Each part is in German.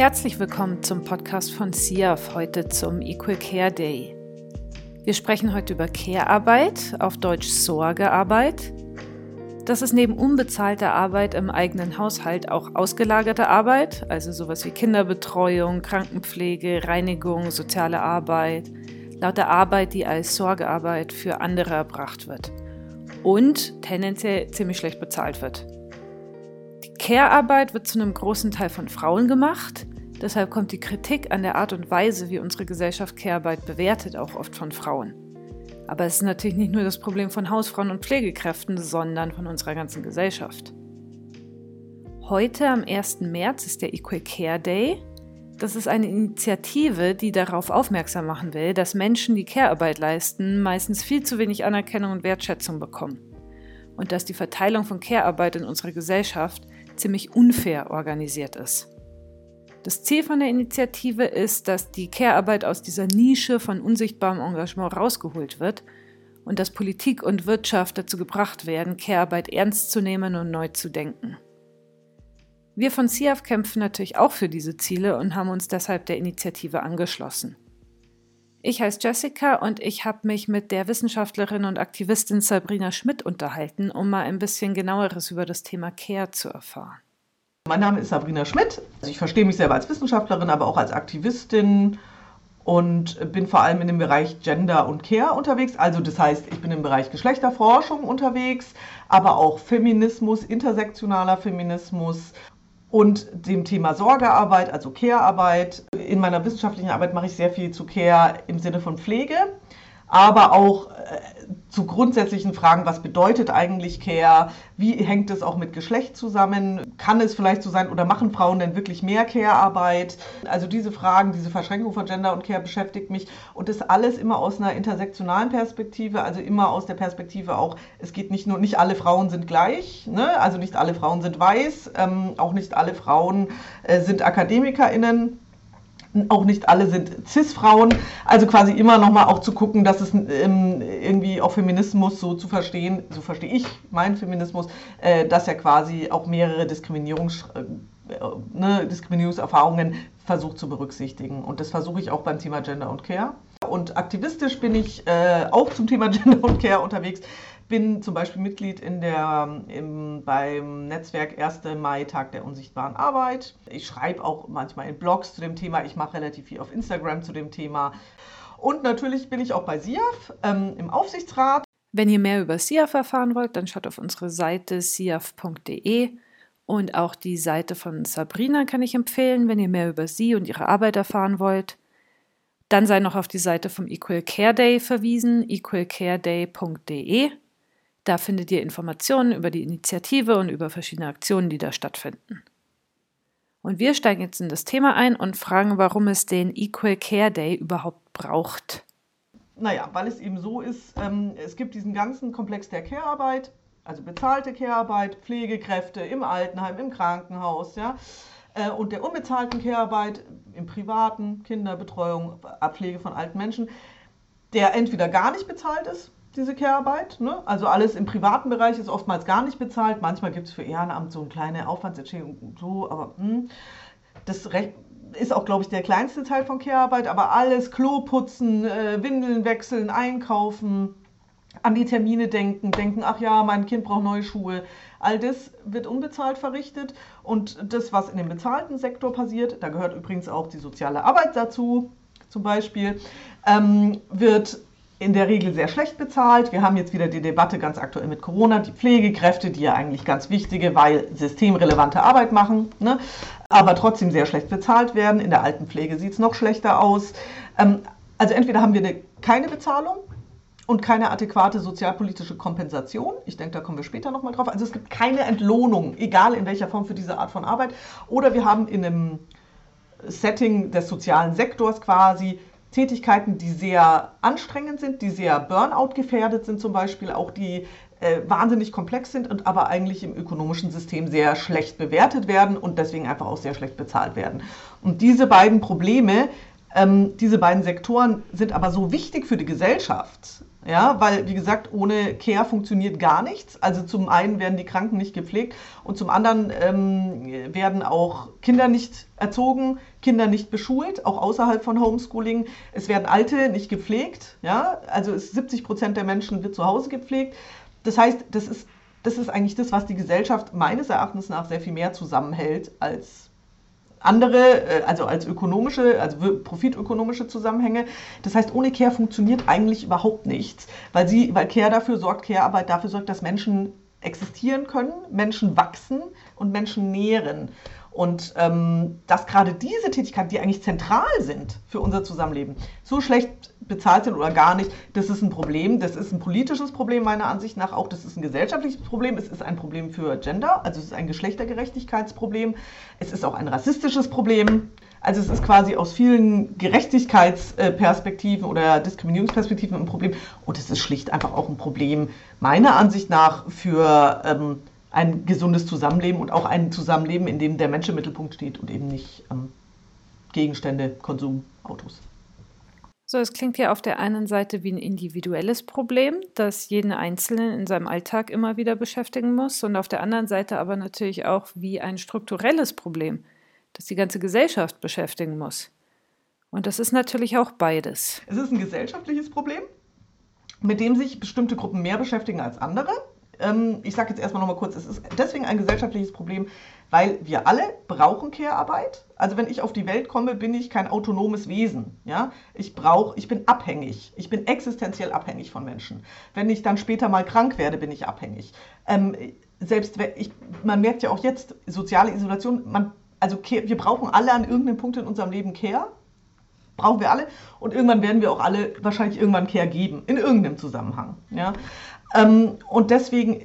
Herzlich willkommen zum Podcast von SIAF, heute zum Equal Care Day. Wir sprechen heute über Care-Arbeit, auf Deutsch Sorgearbeit. Das ist neben unbezahlter Arbeit im eigenen Haushalt auch ausgelagerte Arbeit, also sowas wie Kinderbetreuung, Krankenpflege, Reinigung, soziale Arbeit, lauter Arbeit, die als Sorgearbeit für andere erbracht wird und tendenziell ziemlich schlecht bezahlt wird. Die Care-Arbeit wird zu einem großen Teil von Frauen gemacht. Deshalb kommt die Kritik an der Art und Weise, wie unsere Gesellschaft Care-Arbeit bewertet, auch oft von Frauen. Aber es ist natürlich nicht nur das Problem von Hausfrauen und Pflegekräften, sondern von unserer ganzen Gesellschaft. Heute am 1. März ist der Equal Care Day. Das ist eine Initiative, die darauf aufmerksam machen will, dass Menschen, die Care-Arbeit leisten, meistens viel zu wenig Anerkennung und Wertschätzung bekommen. Und dass die Verteilung von Care-Arbeit in unserer Gesellschaft ziemlich unfair organisiert ist. Das Ziel von der Initiative ist, dass die Care-Arbeit aus dieser Nische von unsichtbarem Engagement rausgeholt wird und dass Politik und Wirtschaft dazu gebracht werden, Care-Arbeit ernst zu nehmen und neu zu denken. Wir von CIAF kämpfen natürlich auch für diese Ziele und haben uns deshalb der Initiative angeschlossen. Ich heiße Jessica und ich habe mich mit der Wissenschaftlerin und Aktivistin Sabrina Schmidt unterhalten, um mal ein bisschen genaueres über das Thema Care zu erfahren. Mein Name ist Sabrina Schmidt. Also ich verstehe mich selber als Wissenschaftlerin, aber auch als Aktivistin und bin vor allem in dem Bereich Gender und Care unterwegs. Also das heißt, ich bin im Bereich Geschlechterforschung unterwegs, aber auch Feminismus, intersektionaler Feminismus und dem Thema Sorgearbeit, also Care-Arbeit. In meiner wissenschaftlichen Arbeit mache ich sehr viel zu Care im Sinne von Pflege aber auch äh, zu grundsätzlichen Fragen, was bedeutet eigentlich Care? Wie hängt es auch mit Geschlecht zusammen? Kann es vielleicht so sein oder machen Frauen denn wirklich mehr Care-Arbeit? Also diese Fragen, diese Verschränkung von Gender und Care beschäftigt mich und das alles immer aus einer intersektionalen Perspektive, also immer aus der Perspektive auch, es geht nicht nur, nicht alle Frauen sind gleich, ne? also nicht alle Frauen sind weiß, ähm, auch nicht alle Frauen äh, sind AkademikerInnen auch nicht alle sind Cis-Frauen. Also quasi immer nochmal auch zu gucken, dass es ähm, irgendwie auch Feminismus so zu verstehen, so verstehe ich meinen Feminismus, äh, dass er quasi auch mehrere Diskriminierungs, äh, ne, Diskriminierungserfahrungen versucht zu berücksichtigen. Und das versuche ich auch beim Thema Gender und Care. Und aktivistisch bin ich äh, auch zum Thema Gender und Care unterwegs bin zum Beispiel Mitglied in der, im, beim Netzwerk 1. Mai Tag der unsichtbaren Arbeit. Ich schreibe auch manchmal in Blogs zu dem Thema. Ich mache relativ viel auf Instagram zu dem Thema. Und natürlich bin ich auch bei SIAF ähm, im Aufsichtsrat. Wenn ihr mehr über SIAF erfahren wollt, dann schaut auf unsere Seite siaf.de und auch die Seite von Sabrina kann ich empfehlen, wenn ihr mehr über sie und ihre Arbeit erfahren wollt. Dann sei noch auf die Seite vom Equal Care Day verwiesen, equalcareday.de. Da findet ihr Informationen über die Initiative und über verschiedene Aktionen, die da stattfinden. Und wir steigen jetzt in das Thema ein und fragen, warum es den Equal Care Day überhaupt braucht. Naja, weil es eben so ist, ähm, es gibt diesen ganzen Komplex der Care-Arbeit, also bezahlte Care-Arbeit, Pflegekräfte im Altenheim, im Krankenhaus, ja, äh, und der unbezahlten Care-Arbeit im privaten, Kinderbetreuung, Abpflege von alten Menschen, der entweder gar nicht bezahlt ist, diese Care-Arbeit. Ne? Also alles im privaten Bereich ist oftmals gar nicht bezahlt. Manchmal gibt es für Ehrenamt so eine kleine Aufwandsentschädigung so, aber hm, das ist auch, glaube ich, der kleinste Teil von Care-Arbeit. Aber alles, Klo putzen, äh, Windeln wechseln, einkaufen, an die Termine denken, denken, ach ja, mein Kind braucht neue Schuhe. All das wird unbezahlt verrichtet. Und das, was in dem bezahlten Sektor passiert, da gehört übrigens auch die soziale Arbeit dazu, zum Beispiel, ähm, wird in der Regel sehr schlecht bezahlt. Wir haben jetzt wieder die Debatte ganz aktuell mit Corona, die Pflegekräfte, die ja eigentlich ganz wichtige, weil systemrelevante Arbeit machen, ne? aber trotzdem sehr schlecht bezahlt werden. In der Altenpflege sieht es noch schlechter aus. Ähm, also entweder haben wir eine, keine Bezahlung und keine adäquate sozialpolitische Kompensation. Ich denke, da kommen wir später nochmal drauf. Also es gibt keine Entlohnung, egal in welcher Form für diese Art von Arbeit. Oder wir haben in einem Setting des sozialen Sektors quasi Tätigkeiten, die sehr anstrengend sind, die sehr Burnout gefährdet sind zum Beispiel, auch die äh, wahnsinnig komplex sind und aber eigentlich im ökonomischen System sehr schlecht bewertet werden und deswegen einfach auch sehr schlecht bezahlt werden. Und diese beiden Probleme, ähm, diese beiden Sektoren sind aber so wichtig für die Gesellschaft, ja, weil, wie gesagt, ohne Care funktioniert gar nichts. Also zum einen werden die Kranken nicht gepflegt und zum anderen ähm, werden auch Kinder nicht erzogen, Kinder nicht beschult, auch außerhalb von Homeschooling. Es werden Alte nicht gepflegt. Ja? Also 70 Prozent der Menschen wird zu Hause gepflegt. Das heißt, das ist, das ist eigentlich das, was die Gesellschaft meines Erachtens nach sehr viel mehr zusammenhält als andere, äh, also als ökonomische, also profitökonomische Zusammenhänge. Das heißt, ohne Care funktioniert eigentlich überhaupt nichts, weil sie, weil Care dafür sorgt, Care-Arbeit dafür sorgt, dass Menschen existieren können, Menschen wachsen und Menschen nähren. Und ähm, dass gerade diese Tätigkeiten, die eigentlich zentral sind für unser Zusammenleben, so schlecht bezahlt sind oder gar nicht, das ist ein Problem. Das ist ein politisches Problem meiner Ansicht nach auch. Das ist ein gesellschaftliches Problem. Es ist ein Problem für Gender, also es ist ein Geschlechtergerechtigkeitsproblem. Es ist auch ein rassistisches Problem. Also es ist quasi aus vielen Gerechtigkeitsperspektiven oder Diskriminierungsperspektiven ein Problem. Und es ist schlicht einfach auch ein Problem meiner Ansicht nach für ähm, ein gesundes Zusammenleben und auch ein Zusammenleben, in dem der Mensch im Mittelpunkt steht und eben nicht ähm, Gegenstände, Konsum, Autos. So, es klingt ja auf der einen Seite wie ein individuelles Problem, das jeden Einzelnen in seinem Alltag immer wieder beschäftigen muss, und auf der anderen Seite aber natürlich auch wie ein strukturelles Problem, das die ganze Gesellschaft beschäftigen muss. Und das ist natürlich auch beides. Es ist ein gesellschaftliches Problem, mit dem sich bestimmte Gruppen mehr beschäftigen als andere. Ähm, ich sage jetzt erstmal nochmal kurz, es ist deswegen ein gesellschaftliches Problem, weil wir alle brauchen Care-Arbeit. Also wenn ich auf die Welt komme, bin ich kein autonomes Wesen. Ja? Ich brauche, ich bin abhängig. Ich bin existenziell abhängig von Menschen. Wenn ich dann später mal krank werde, bin ich abhängig. Ähm, selbst ich, man merkt ja auch jetzt soziale Isolation. Man, also Care, wir brauchen alle an irgendeinem Punkt in unserem Leben Care. Brauchen wir alle. Und irgendwann werden wir auch alle wahrscheinlich irgendwann Care geben, in irgendeinem Zusammenhang. Ja? Ähm, und deswegen,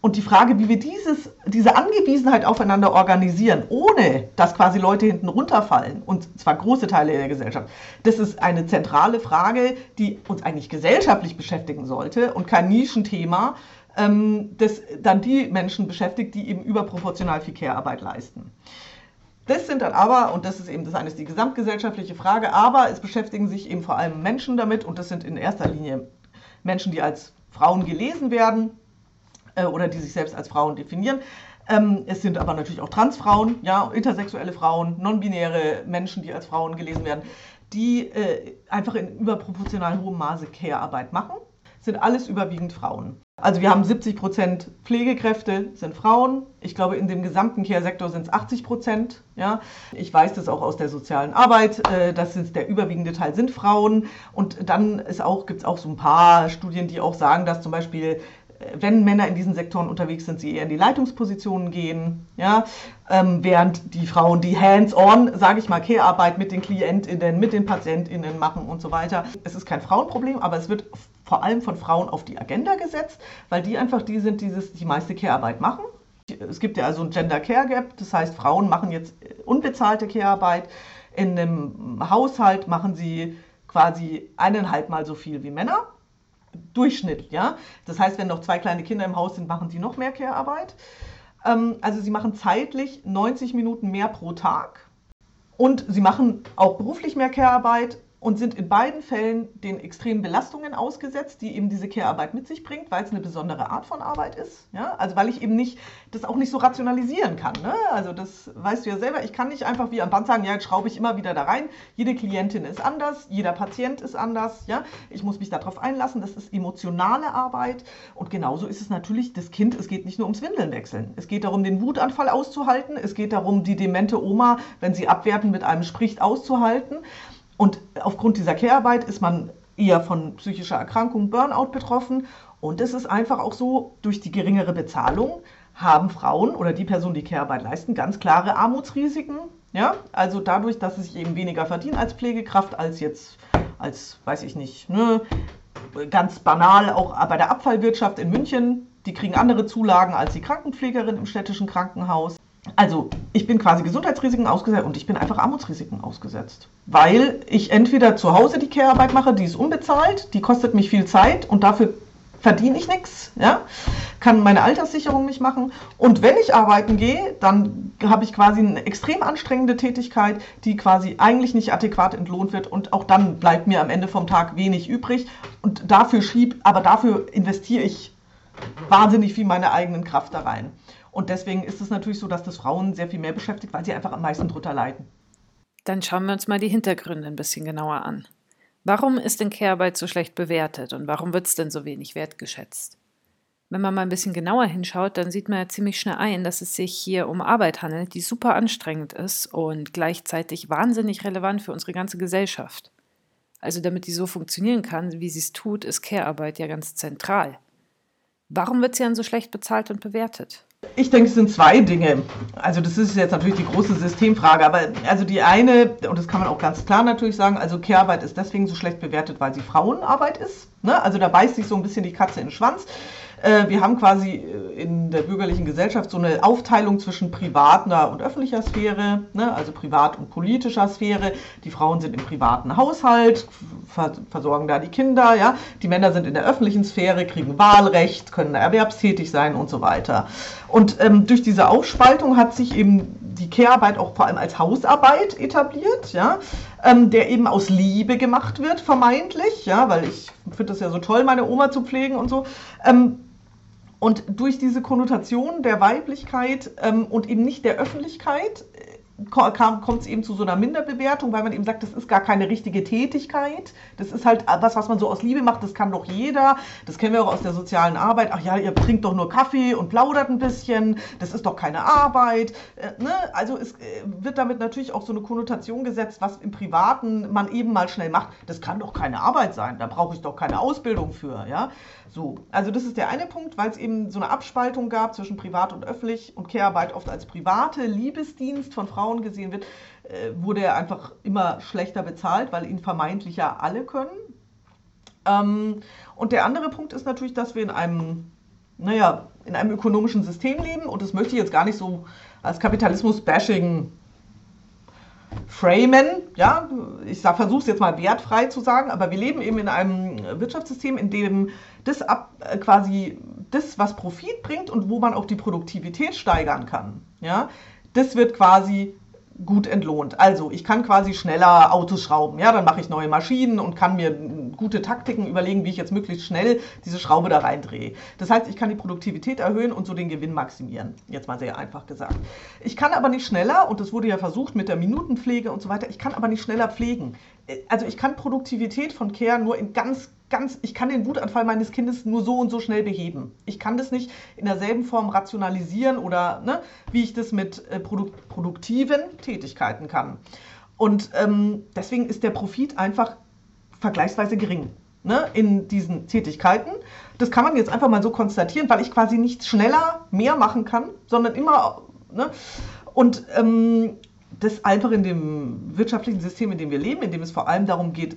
und die Frage, wie wir dieses, diese Angewiesenheit aufeinander organisieren, ohne dass quasi Leute hinten runterfallen, und zwar große Teile der Gesellschaft, das ist eine zentrale Frage, die uns eigentlich gesellschaftlich beschäftigen sollte und kein Nischenthema, ähm, das dann die Menschen beschäftigt, die eben überproportional viel Care-Arbeit leisten. Das sind dann aber, und das ist eben das eine ist die gesamtgesellschaftliche Frage, aber es beschäftigen sich eben vor allem Menschen damit und das sind in erster Linie Menschen, die als Frauen gelesen werden äh, oder die sich selbst als Frauen definieren. Ähm, es sind aber natürlich auch Transfrauen, ja, intersexuelle Frauen, non-binäre Menschen, die als Frauen gelesen werden, die äh, einfach in überproportional hohem Maße Care-Arbeit machen. Sind alles überwiegend Frauen. Also wir haben 70 Prozent Pflegekräfte sind Frauen. Ich glaube, in dem gesamten Care-Sektor sind es 80 Prozent. Ja. Ich weiß das auch aus der sozialen Arbeit. Äh, das ist der überwiegende Teil sind Frauen. Und dann auch, gibt es auch so ein paar Studien, die auch sagen, dass zum Beispiel wenn Männer in diesen Sektoren unterwegs sind, sie eher in die Leitungspositionen gehen, ja, ähm, während die Frauen die Hands-on, sage ich mal, Care-Arbeit mit den KlientInnen, mit den PatientInnen machen und so weiter. Es ist kein Frauenproblem, aber es wird vor allem von Frauen auf die Agenda gesetzt, weil die einfach die sind, die die meiste Care-Arbeit machen. Es gibt ja also ein Gender Care Gap, das heißt, Frauen machen jetzt unbezahlte Care-Arbeit. In einem Haushalt machen sie quasi eineinhalb Mal so viel wie Männer. Durchschnitt, ja. Das heißt, wenn noch zwei kleine Kinder im Haus sind, machen die noch mehr Care-Arbeit. Ähm, also sie machen zeitlich 90 Minuten mehr pro Tag und sie machen auch beruflich mehr Care-Arbeit und sind in beiden Fällen den extremen Belastungen ausgesetzt, die eben diese Care-Arbeit mit sich bringt, weil es eine besondere Art von Arbeit ist. Ja? Also weil ich eben nicht das auch nicht so rationalisieren kann. Ne? Also das weißt du ja selber, ich kann nicht einfach wie am Band sagen, ja, jetzt schraube ich immer wieder da rein. Jede Klientin ist anders, jeder Patient ist anders. Ja? Ich muss mich darauf einlassen, das ist emotionale Arbeit. Und genauso ist es natürlich das Kind, es geht nicht nur ums Windeln wechseln. Es geht darum, den Wutanfall auszuhalten. Es geht darum, die demente Oma, wenn sie abwertend mit einem spricht, auszuhalten. Und aufgrund dieser Care-Arbeit ist man eher von psychischer Erkrankung, Burnout betroffen. Und es ist einfach auch so, durch die geringere Bezahlung haben Frauen oder die Personen, die Care-Arbeit leisten, ganz klare Armutsrisiken. Ja? Also dadurch, dass sie sich eben weniger verdienen als Pflegekraft, als jetzt, als, weiß ich nicht, ne? ganz banal auch bei der Abfallwirtschaft in München. Die kriegen andere Zulagen als die Krankenpflegerin im städtischen Krankenhaus. Also ich bin quasi Gesundheitsrisiken ausgesetzt und ich bin einfach Armutsrisiken ausgesetzt. Weil ich entweder zu Hause die Care-Arbeit mache, die ist unbezahlt, die kostet mich viel Zeit und dafür verdiene ich nichts, ja? kann meine Alterssicherung nicht machen. Und wenn ich arbeiten gehe, dann habe ich quasi eine extrem anstrengende Tätigkeit, die quasi eigentlich nicht adäquat entlohnt wird. Und auch dann bleibt mir am Ende vom Tag wenig übrig. Und dafür schieb, aber dafür investiere ich wahnsinnig viel meine eigenen Kraft da rein. Und deswegen ist es natürlich so, dass das Frauen sehr viel mehr beschäftigt, weil sie einfach am meisten drunter leiden. Dann schauen wir uns mal die Hintergründe ein bisschen genauer an. Warum ist denn Care-Arbeit so schlecht bewertet und warum wird es denn so wenig wertgeschätzt? Wenn man mal ein bisschen genauer hinschaut, dann sieht man ja ziemlich schnell ein, dass es sich hier um Arbeit handelt, die super anstrengend ist und gleichzeitig wahnsinnig relevant für unsere ganze Gesellschaft. Also damit die so funktionieren kann, wie sie es tut, ist Care-Arbeit ja ganz zentral. Warum wird sie dann so schlecht bezahlt und bewertet? Ich denke, es sind zwei Dinge. Also das ist jetzt natürlich die große Systemfrage, aber also die eine, und das kann man auch ganz klar natürlich sagen, also Care-Arbeit ist deswegen so schlecht bewertet, weil sie Frauenarbeit ist. Ne? Also da beißt sich so ein bisschen die Katze in den Schwanz. Äh, wir haben quasi äh, in der bürgerlichen Gesellschaft so eine Aufteilung zwischen privater und öffentlicher Sphäre, ne? also privat und politischer Sphäre. Die Frauen sind im privaten Haushalt, versorgen da die Kinder, ja. Die Männer sind in der öffentlichen Sphäre, kriegen Wahlrecht, können erwerbstätig sein und so weiter. Und ähm, durch diese Aufspaltung hat sich eben die Care-Arbeit auch vor allem als Hausarbeit etabliert, ja, ähm, der eben aus Liebe gemacht wird, vermeintlich, ja, weil ich finde das ja so toll, meine Oma zu pflegen und so. Ähm, und durch diese Konnotation der Weiblichkeit ähm, und eben nicht der Öffentlichkeit kommt es eben zu so einer Minderbewertung, weil man eben sagt, das ist gar keine richtige Tätigkeit. Das ist halt was, was man so aus Liebe macht, das kann doch jeder. Das kennen wir auch aus der sozialen Arbeit. Ach ja, ihr trinkt doch nur Kaffee und plaudert ein bisschen. Das ist doch keine Arbeit. Äh, ne? Also es äh, wird damit natürlich auch so eine Konnotation gesetzt, was im Privaten man eben mal schnell macht. Das kann doch keine Arbeit sein. Da brauche ich doch keine Ausbildung für. Ja? So, also das ist der eine Punkt, weil es eben so eine Abspaltung gab zwischen privat und öffentlich und Care-Arbeit oft als private Liebesdienst von Frauen gesehen wird, äh, wurde er einfach immer schlechter bezahlt, weil ihn vermeintlich ja alle können. Ähm, und der andere Punkt ist natürlich, dass wir in einem, naja, in einem ökonomischen System leben und das möchte ich jetzt gar nicht so als Kapitalismus-Bashing framen, ja, ich versuche es jetzt mal wertfrei zu sagen, aber wir leben eben in einem Wirtschaftssystem, in dem das ab, äh, quasi das, was Profit bringt und wo man auch die Produktivität steigern kann, ja, das wird quasi gut entlohnt. Also ich kann quasi schneller Autos schrauben, ja, dann mache ich neue Maschinen und kann mir gute Taktiken überlegen, wie ich jetzt möglichst schnell diese Schraube da reindrehe. Das heißt, ich kann die Produktivität erhöhen und so den Gewinn maximieren. Jetzt mal sehr einfach gesagt. Ich kann aber nicht schneller, und das wurde ja versucht mit der Minutenpflege und so weiter, ich kann aber nicht schneller pflegen. Also ich kann Produktivität von Care nur in ganz ganz, ich kann den Wutanfall meines Kindes nur so und so schnell beheben. Ich kann das nicht in derselben Form rationalisieren oder ne, wie ich das mit äh, produk produktiven Tätigkeiten kann. Und ähm, deswegen ist der Profit einfach vergleichsweise gering ne, in diesen Tätigkeiten. Das kann man jetzt einfach mal so konstatieren, weil ich quasi nicht schneller mehr machen kann, sondern immer. Ne, und ähm, das einfach in dem wirtschaftlichen System, in dem wir leben, in dem es vor allem darum geht,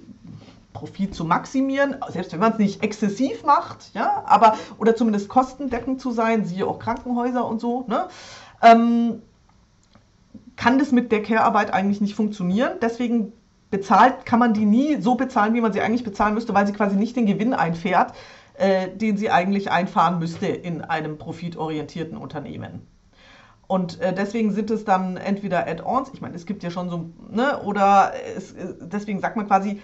Profit zu maximieren, selbst wenn man es nicht exzessiv macht, ja, aber oder zumindest kostendeckend zu sein, siehe auch Krankenhäuser und so, ne, ähm, kann das mit der Care-Arbeit eigentlich nicht funktionieren. Deswegen bezahlt kann man die nie so bezahlen, wie man sie eigentlich bezahlen müsste, weil sie quasi nicht den Gewinn einfährt, äh, den sie eigentlich einfahren müsste in einem profitorientierten Unternehmen. Und äh, deswegen sind es dann entweder Add-ons, ich meine, es gibt ja schon so, ne, oder es, äh, deswegen sagt man quasi,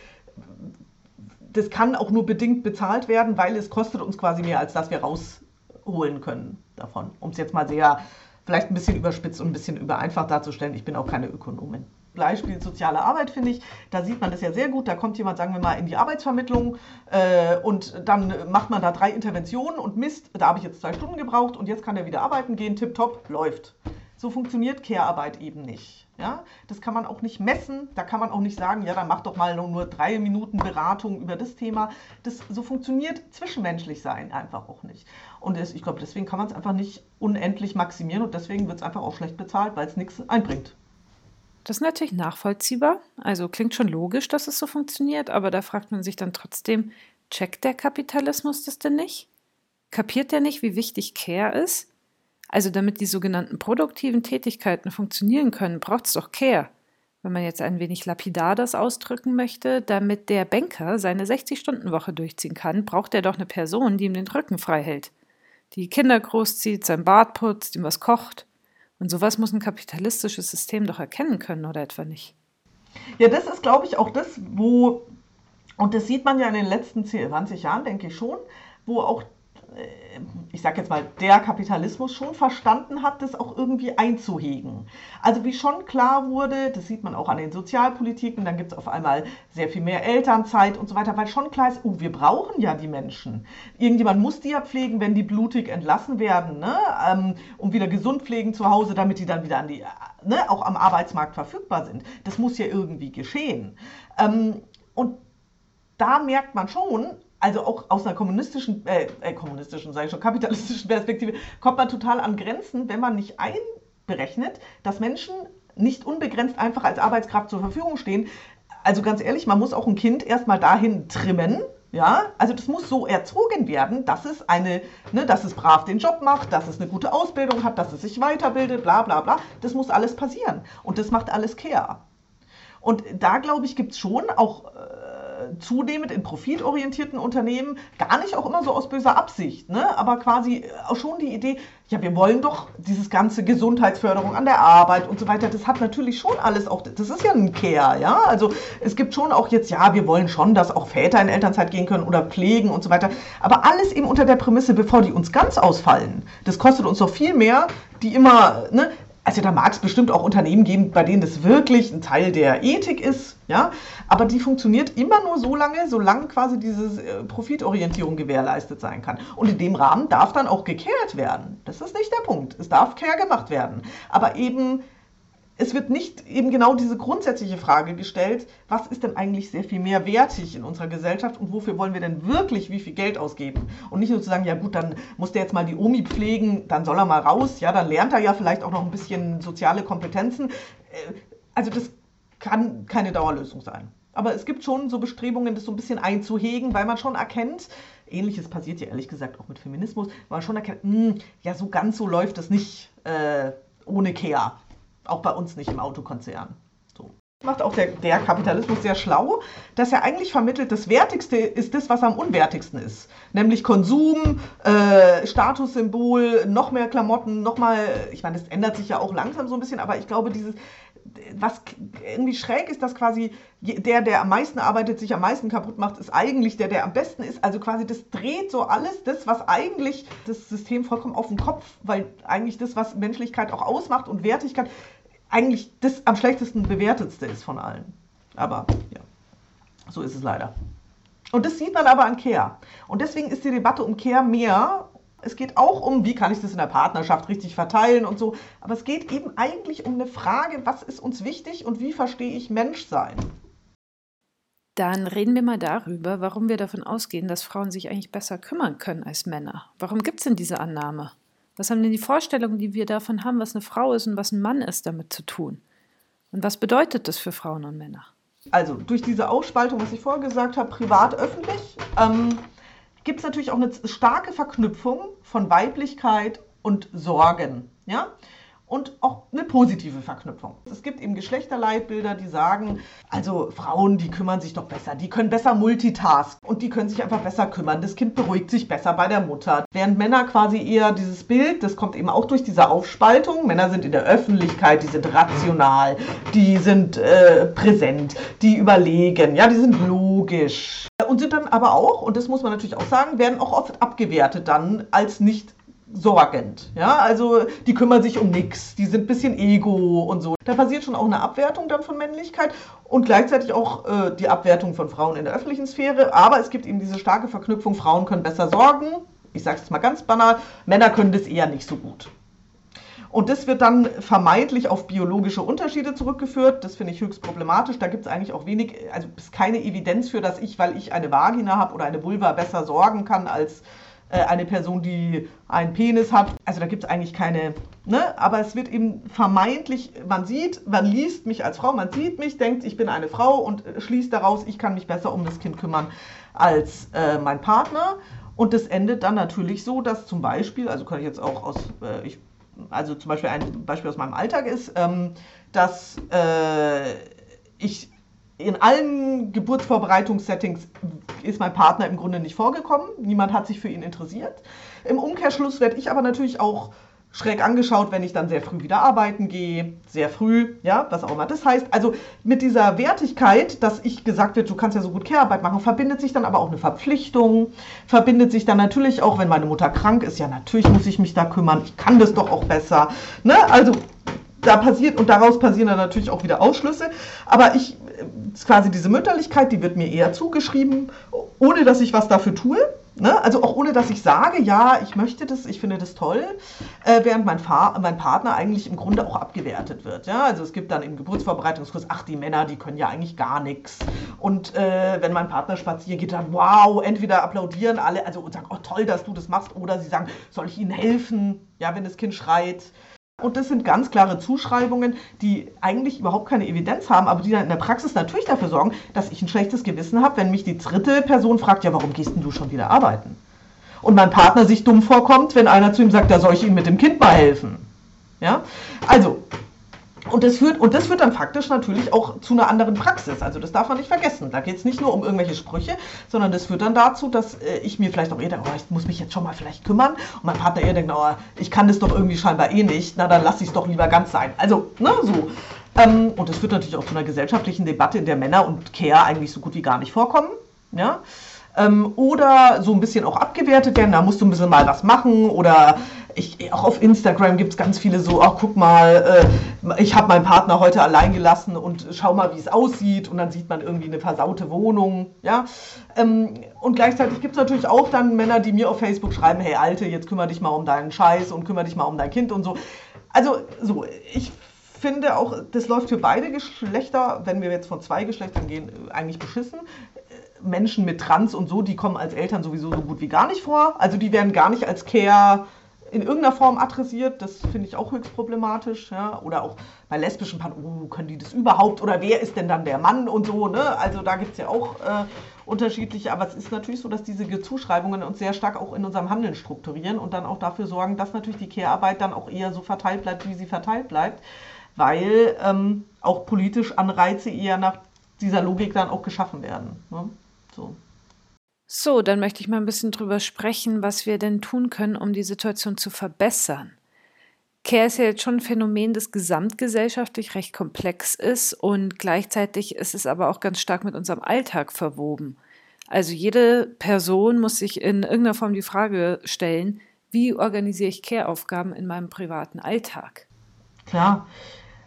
das kann auch nur bedingt bezahlt werden, weil es kostet uns quasi mehr, als dass wir rausholen können davon. Um es jetzt mal sehr, vielleicht ein bisschen überspitzt und ein bisschen übereinfacht darzustellen. Ich bin auch keine Ökonomin. Beispiel soziale Arbeit, finde ich, da sieht man das ja sehr gut. Da kommt jemand, sagen wir mal, in die Arbeitsvermittlung äh, und dann macht man da drei Interventionen und Mist, da habe ich jetzt zwei Stunden gebraucht und jetzt kann er wieder arbeiten gehen, tipptopp, läuft. So funktioniert Care-Arbeit eben nicht. Ja? Das kann man auch nicht messen. Da kann man auch nicht sagen, ja, dann mach doch mal nur drei Minuten Beratung über das Thema. Das, so funktioniert zwischenmenschlich sein einfach auch nicht. Und das, ich glaube, deswegen kann man es einfach nicht unendlich maximieren und deswegen wird es einfach auch schlecht bezahlt, weil es nichts einbringt. Das ist natürlich nachvollziehbar. Also klingt schon logisch, dass es so funktioniert, aber da fragt man sich dann trotzdem, checkt der Kapitalismus das denn nicht? Kapiert der nicht, wie wichtig Care ist? Also damit die sogenannten produktiven Tätigkeiten funktionieren können, braucht es doch Care. Wenn man jetzt ein wenig lapidar das ausdrücken möchte, damit der Banker seine 60-Stunden-Woche durchziehen kann, braucht er doch eine Person, die ihm den Rücken frei hält. Die Kinder großzieht, sein Bart putzt, ihm was kocht. Und sowas muss ein kapitalistisches System doch erkennen können, oder etwa nicht? Ja, das ist, glaube ich, auch das, wo, und das sieht man ja in den letzten 10, 20 Jahren, denke ich schon, wo auch ich sage jetzt mal, der Kapitalismus schon verstanden hat, das auch irgendwie einzuhegen. Also wie schon klar wurde, das sieht man auch an den Sozialpolitiken, dann gibt es auf einmal sehr viel mehr Elternzeit und so weiter, weil schon klar ist, oh, wir brauchen ja die Menschen. Irgendjemand muss die ja pflegen, wenn die blutig entlassen werden, ne? ähm, um wieder gesund pflegen zu Hause, damit die dann wieder an die, ne, auch am Arbeitsmarkt verfügbar sind. Das muss ja irgendwie geschehen. Ähm, und da merkt man schon, also auch aus einer kommunistischen, äh, äh kommunistischen, sage ich schon, kapitalistischen Perspektive, kommt man total an Grenzen, wenn man nicht einberechnet, dass Menschen nicht unbegrenzt einfach als Arbeitskraft zur Verfügung stehen. Also ganz ehrlich, man muss auch ein Kind erstmal dahin trimmen, ja, also das muss so erzogen werden, dass es eine, ne, dass es brav den Job macht, dass es eine gute Ausbildung hat, dass es sich weiterbildet, bla bla bla. Das muss alles passieren. Und das macht alles Care. Und da, glaube ich, gibt es schon auch äh, zunehmend in profitorientierten Unternehmen, gar nicht auch immer so aus böser Absicht, ne? aber quasi auch schon die Idee, ja, wir wollen doch dieses ganze Gesundheitsförderung an der Arbeit und so weiter, das hat natürlich schon alles auch, das ist ja ein Care, ja, also es gibt schon auch jetzt, ja, wir wollen schon, dass auch Väter in Elternzeit gehen können oder pflegen und so weiter, aber alles eben unter der Prämisse, bevor die uns ganz ausfallen, das kostet uns doch viel mehr, die immer, ne, also da mag es bestimmt auch Unternehmen geben, bei denen das wirklich ein Teil der Ethik ist, ja, aber die funktioniert immer nur so lange, solange quasi diese äh, Profitorientierung gewährleistet sein kann. Und in dem Rahmen darf dann auch gekehrt werden. Das ist nicht der Punkt. Es darf care gemacht werden. Aber eben es wird nicht eben genau diese grundsätzliche Frage gestellt, was ist denn eigentlich sehr viel mehr wertig in unserer Gesellschaft und wofür wollen wir denn wirklich wie viel Geld ausgeben? Und nicht nur zu sagen, ja gut, dann muss der jetzt mal die Omi pflegen, dann soll er mal raus, ja, dann lernt er ja vielleicht auch noch ein bisschen soziale Kompetenzen. Äh, also das kann keine Dauerlösung sein. Aber es gibt schon so Bestrebungen, das so ein bisschen einzuhegen, weil man schon erkennt, ähnliches passiert ja ehrlich gesagt auch mit Feminismus, weil man schon erkennt, mh, hm, ja, so ganz so läuft es nicht äh, ohne Care. Auch bei uns nicht im Autokonzern. So. Macht auch der, der Kapitalismus sehr schlau, dass er eigentlich vermittelt, das Wertigste ist das, was am unwertigsten ist. Nämlich Konsum, äh, Statussymbol, noch mehr Klamotten, noch mal, ich meine, das ändert sich ja auch langsam so ein bisschen, aber ich glaube, dieses, was irgendwie schräg ist, dass quasi der, der am meisten arbeitet, sich am meisten kaputt macht, ist eigentlich der, der am besten ist. Also quasi das dreht so alles, das, was eigentlich das System vollkommen auf den Kopf, weil eigentlich das, was Menschlichkeit auch ausmacht und Wertigkeit, eigentlich das am schlechtesten bewertetste ist von allen. Aber ja, so ist es leider. Und das sieht man aber an Care. Und deswegen ist die Debatte um Care mehr es geht auch um, wie kann ich das in der Partnerschaft richtig verteilen und so. Aber es geht eben eigentlich um eine Frage, was ist uns wichtig und wie verstehe ich Menschsein? Dann reden wir mal darüber, warum wir davon ausgehen, dass Frauen sich eigentlich besser kümmern können als Männer. Warum gibt es denn diese Annahme? Was haben denn die Vorstellungen, die wir davon haben, was eine Frau ist und was ein Mann ist, damit zu tun? Und was bedeutet das für Frauen und Männer? Also durch diese Aufspaltung, was ich vorher gesagt habe, privat-öffentlich, ähm, gibt es natürlich auch eine starke Verknüpfung von Weiblichkeit und Sorgen. Ja? und auch eine positive Verknüpfung. Es gibt eben Geschlechterleitbilder, die sagen, also Frauen, die kümmern sich doch besser, die können besser multitasken und die können sich einfach besser kümmern. Das Kind beruhigt sich besser bei der Mutter. Während Männer quasi eher dieses Bild, das kommt eben auch durch diese Aufspaltung, Männer sind in der Öffentlichkeit, die sind rational, die sind äh, präsent, die überlegen, ja, die sind logisch. Und sind dann aber auch, und das muss man natürlich auch sagen, werden auch oft abgewertet dann als nicht sorgend. Ja, also die kümmern sich um nichts, die sind ein bisschen ego und so. Da passiert schon auch eine Abwertung dann von Männlichkeit und gleichzeitig auch äh, die Abwertung von Frauen in der öffentlichen Sphäre. Aber es gibt eben diese starke Verknüpfung, Frauen können besser sorgen. Ich sage es mal ganz banal, Männer können das eher nicht so gut. Und das wird dann vermeintlich auf biologische Unterschiede zurückgeführt. Das finde ich höchst problematisch. Da gibt es eigentlich auch wenig, also ist keine Evidenz für, dass ich, weil ich eine Vagina habe oder eine Vulva, besser sorgen kann als äh, eine Person, die einen Penis hat. Also da gibt es eigentlich keine, ne? aber es wird eben vermeintlich, man sieht, man liest mich als Frau, man sieht mich, denkt, ich bin eine Frau und schließt daraus, ich kann mich besser um das Kind kümmern als äh, mein Partner. Und das endet dann natürlich so, dass zum Beispiel, also kann ich jetzt auch aus, äh, ich, also zum Beispiel ein Beispiel aus meinem Alltag ist, ähm, dass äh, ich in allen Geburtsvorbereitungssettings ist mein Partner im Grunde nicht vorgekommen. Niemand hat sich für ihn interessiert. Im Umkehrschluss werde ich aber natürlich auch schräg angeschaut, wenn ich dann sehr früh wieder arbeiten gehe, sehr früh, ja, was auch immer. Das heißt, also mit dieser Wertigkeit, dass ich gesagt wird, du kannst ja so gut Care-Arbeit machen, verbindet sich dann aber auch eine Verpflichtung, verbindet sich dann natürlich auch, wenn meine Mutter krank ist, ja, natürlich muss ich mich da kümmern, ich kann das doch auch besser, ne, also da passiert und daraus passieren dann natürlich auch wieder Ausschlüsse, aber ich, quasi diese Mütterlichkeit, die wird mir eher zugeschrieben, ohne dass ich was dafür tue, Ne? Also auch ohne, dass ich sage, ja, ich möchte das, ich finde das toll, äh, während mein, mein Partner eigentlich im Grunde auch abgewertet wird. Ja? Also es gibt dann im Geburtsvorbereitungskurs, ach, die Männer, die können ja eigentlich gar nichts. Und äh, wenn mein Partner spazieren geht, dann wow, entweder applaudieren alle, also und sagen, oh toll, dass du das machst, oder sie sagen, soll ich ihnen helfen, ja, wenn das Kind schreit. Und das sind ganz klare Zuschreibungen, die eigentlich überhaupt keine Evidenz haben, aber die dann in der Praxis natürlich dafür sorgen, dass ich ein schlechtes Gewissen habe, wenn mich die dritte Person fragt, ja, warum gehst denn du schon wieder arbeiten? Und mein Partner sich dumm vorkommt, wenn einer zu ihm sagt, da soll ich ihm mit dem Kind mal helfen. Ja? Also, und das, führt, und das führt dann faktisch natürlich auch zu einer anderen Praxis. Also das darf man nicht vergessen. Da geht es nicht nur um irgendwelche Sprüche, sondern das führt dann dazu, dass äh, ich mir vielleicht auch eher denke, oh, ich muss mich jetzt schon mal vielleicht kümmern. Und mein Partner eher denkt, oh, ich kann das doch irgendwie scheinbar eh nicht. Na, dann lasse ich es doch lieber ganz sein. Also, ne, so. Ähm, und das führt natürlich auch zu einer gesellschaftlichen Debatte, in der Männer und Care eigentlich so gut wie gar nicht vorkommen. Ja. Ähm, oder so ein bisschen auch abgewertet werden, da musst du ein bisschen mal was machen oder ich, auch auf Instagram gibt es ganz viele so, ach guck mal, äh, ich habe meinen Partner heute allein gelassen und schau mal, wie es aussieht und dann sieht man irgendwie eine versaute Wohnung, ja. Ähm, und gleichzeitig gibt es natürlich auch dann Männer, die mir auf Facebook schreiben, hey Alte, jetzt kümmere dich mal um deinen Scheiß und kümmere dich mal um dein Kind und so. Also so, ich finde auch, das läuft für beide Geschlechter, wenn wir jetzt von zwei Geschlechtern gehen, eigentlich beschissen. Menschen mit Trans und so, die kommen als Eltern sowieso so gut wie gar nicht vor. Also die werden gar nicht als Care in irgendeiner Form adressiert. Das finde ich auch höchst problematisch. Ja? Oder auch bei lesbischen Paaren, oh, können die das überhaupt? Oder wer ist denn dann der Mann und so? Ne? Also da gibt es ja auch äh, unterschiedliche. Aber es ist natürlich so, dass diese Zuschreibungen uns sehr stark auch in unserem Handeln strukturieren und dann auch dafür sorgen, dass natürlich die Care-Arbeit dann auch eher so verteilt bleibt, wie sie verteilt bleibt. Weil ähm, auch politisch Anreize eher nach dieser Logik dann auch geschaffen werden. Ne? So. So, dann möchte ich mal ein bisschen drüber sprechen, was wir denn tun können, um die Situation zu verbessern. Care ist ja jetzt schon ein Phänomen, das gesamtgesellschaftlich recht komplex ist und gleichzeitig ist es aber auch ganz stark mit unserem Alltag verwoben. Also jede Person muss sich in irgendeiner Form die Frage stellen, wie organisiere ich Care-Aufgaben in meinem privaten Alltag? Klar,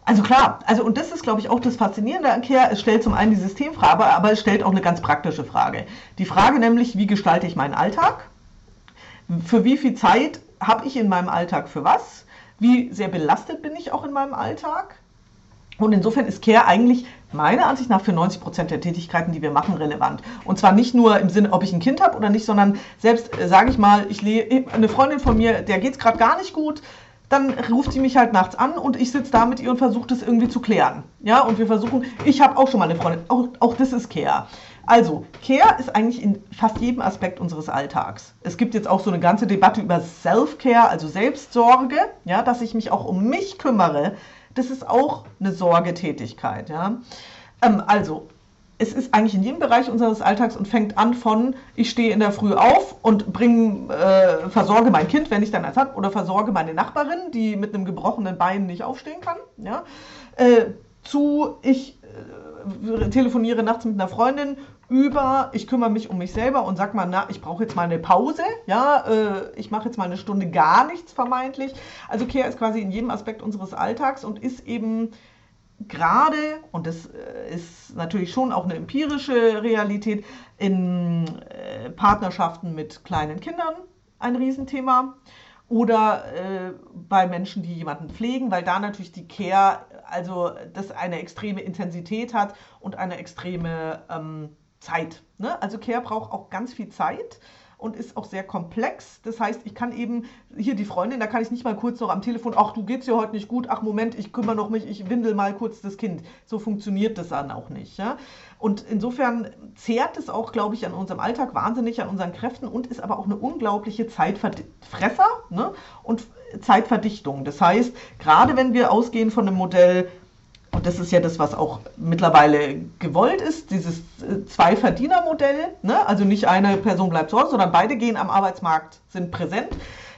also klar, also und das ist, glaube ich, auch das Faszinierende an Care. Es stellt zum einen die Systemfrage, aber es stellt auch eine ganz praktische Frage. Die Frage nämlich, wie gestalte ich meinen Alltag? Für wie viel Zeit habe ich in meinem Alltag für was? Wie sehr belastet bin ich auch in meinem Alltag? Und insofern ist Care eigentlich meiner Ansicht nach für 90 Prozent der Tätigkeiten, die wir machen, relevant. Und zwar nicht nur im Sinne, ob ich ein Kind habe oder nicht, sondern selbst, äh, sage ich mal, ich eine Freundin von mir, der geht es gerade gar nicht gut, dann ruft sie mich halt nachts an und ich sitze da mit ihr und versuche das irgendwie zu klären. Ja, und wir versuchen, ich habe auch schon mal eine Freundin, auch, auch das ist Care. Also, Care ist eigentlich in fast jedem Aspekt unseres Alltags. Es gibt jetzt auch so eine ganze Debatte über Self-Care, also Selbstsorge, ja, dass ich mich auch um mich kümmere. Das ist auch eine Sorgetätigkeit, ja. Ähm, also, es ist eigentlich in jedem Bereich unseres Alltags und fängt an von, ich stehe in der Früh auf und bring, äh, versorge mein Kind, wenn ich dann eins habe, oder versorge meine Nachbarin, die mit einem gebrochenen Bein nicht aufstehen kann, ja, äh, zu, ich äh, telefoniere nachts mit einer Freundin über, ich kümmere mich um mich selber und sag mal, na, ich brauche jetzt mal eine Pause, ja, äh, ich mache jetzt mal eine Stunde gar nichts vermeintlich. Also Care ist quasi in jedem Aspekt unseres Alltags und ist eben gerade, und das äh, ist natürlich schon auch eine empirische Realität, in äh, Partnerschaften mit kleinen Kindern ein Riesenthema oder äh, bei Menschen, die jemanden pflegen, weil da natürlich die Care, also das eine extreme Intensität hat und eine extreme ähm, Zeit. Ne? Also Care braucht auch ganz viel Zeit und ist auch sehr komplex. Das heißt, ich kann eben, hier die Freundin, da kann ich nicht mal kurz noch am Telefon, ach, du geht's dir heute nicht gut, ach Moment, ich kümmere noch mich, ich windel mal kurz das Kind. So funktioniert das dann auch nicht. Ja? Und insofern zehrt es auch, glaube ich, an unserem Alltag wahnsinnig, an unseren Kräften und ist aber auch eine unglaubliche Zeitfresser ne? und Zeitverdichtung. Das heißt, gerade wenn wir ausgehen von einem Modell, und das ist ja das, was auch mittlerweile gewollt ist, dieses äh, Zwei-Verdiener-Modell. Ne? Also nicht eine Person bleibt zu Hause, sondern beide gehen am Arbeitsmarkt, sind präsent.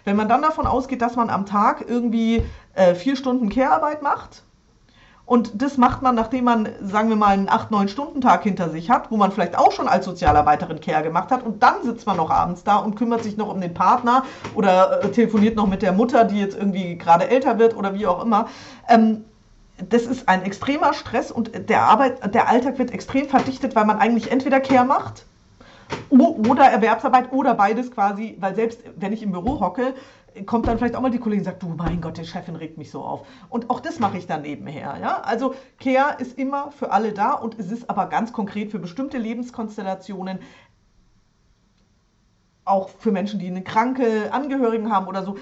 Wenn man dann davon ausgeht, dass man am Tag irgendwie äh, vier Stunden Care-Arbeit macht, und das macht man, nachdem man, sagen wir mal, einen 8-9-Stunden-Tag hinter sich hat, wo man vielleicht auch schon als Sozialarbeiterin Care gemacht hat. Und dann sitzt man noch abends da und kümmert sich noch um den Partner oder äh, telefoniert noch mit der Mutter, die jetzt irgendwie gerade älter wird oder wie auch immer. Ähm, das ist ein extremer Stress und der, Arbeit, der Alltag wird extrem verdichtet, weil man eigentlich entweder Care macht oder Erwerbsarbeit oder beides quasi, weil selbst wenn ich im Büro hocke, kommt dann vielleicht auch mal die Kollegin und sagt, du mein Gott, die Chefin regt mich so auf. Und auch das mache ich dann nebenher. Ja? Also Care ist immer für alle da und es ist aber ganz konkret für bestimmte Lebenskonstellationen, auch für Menschen, die eine kranke Angehörigen haben oder so,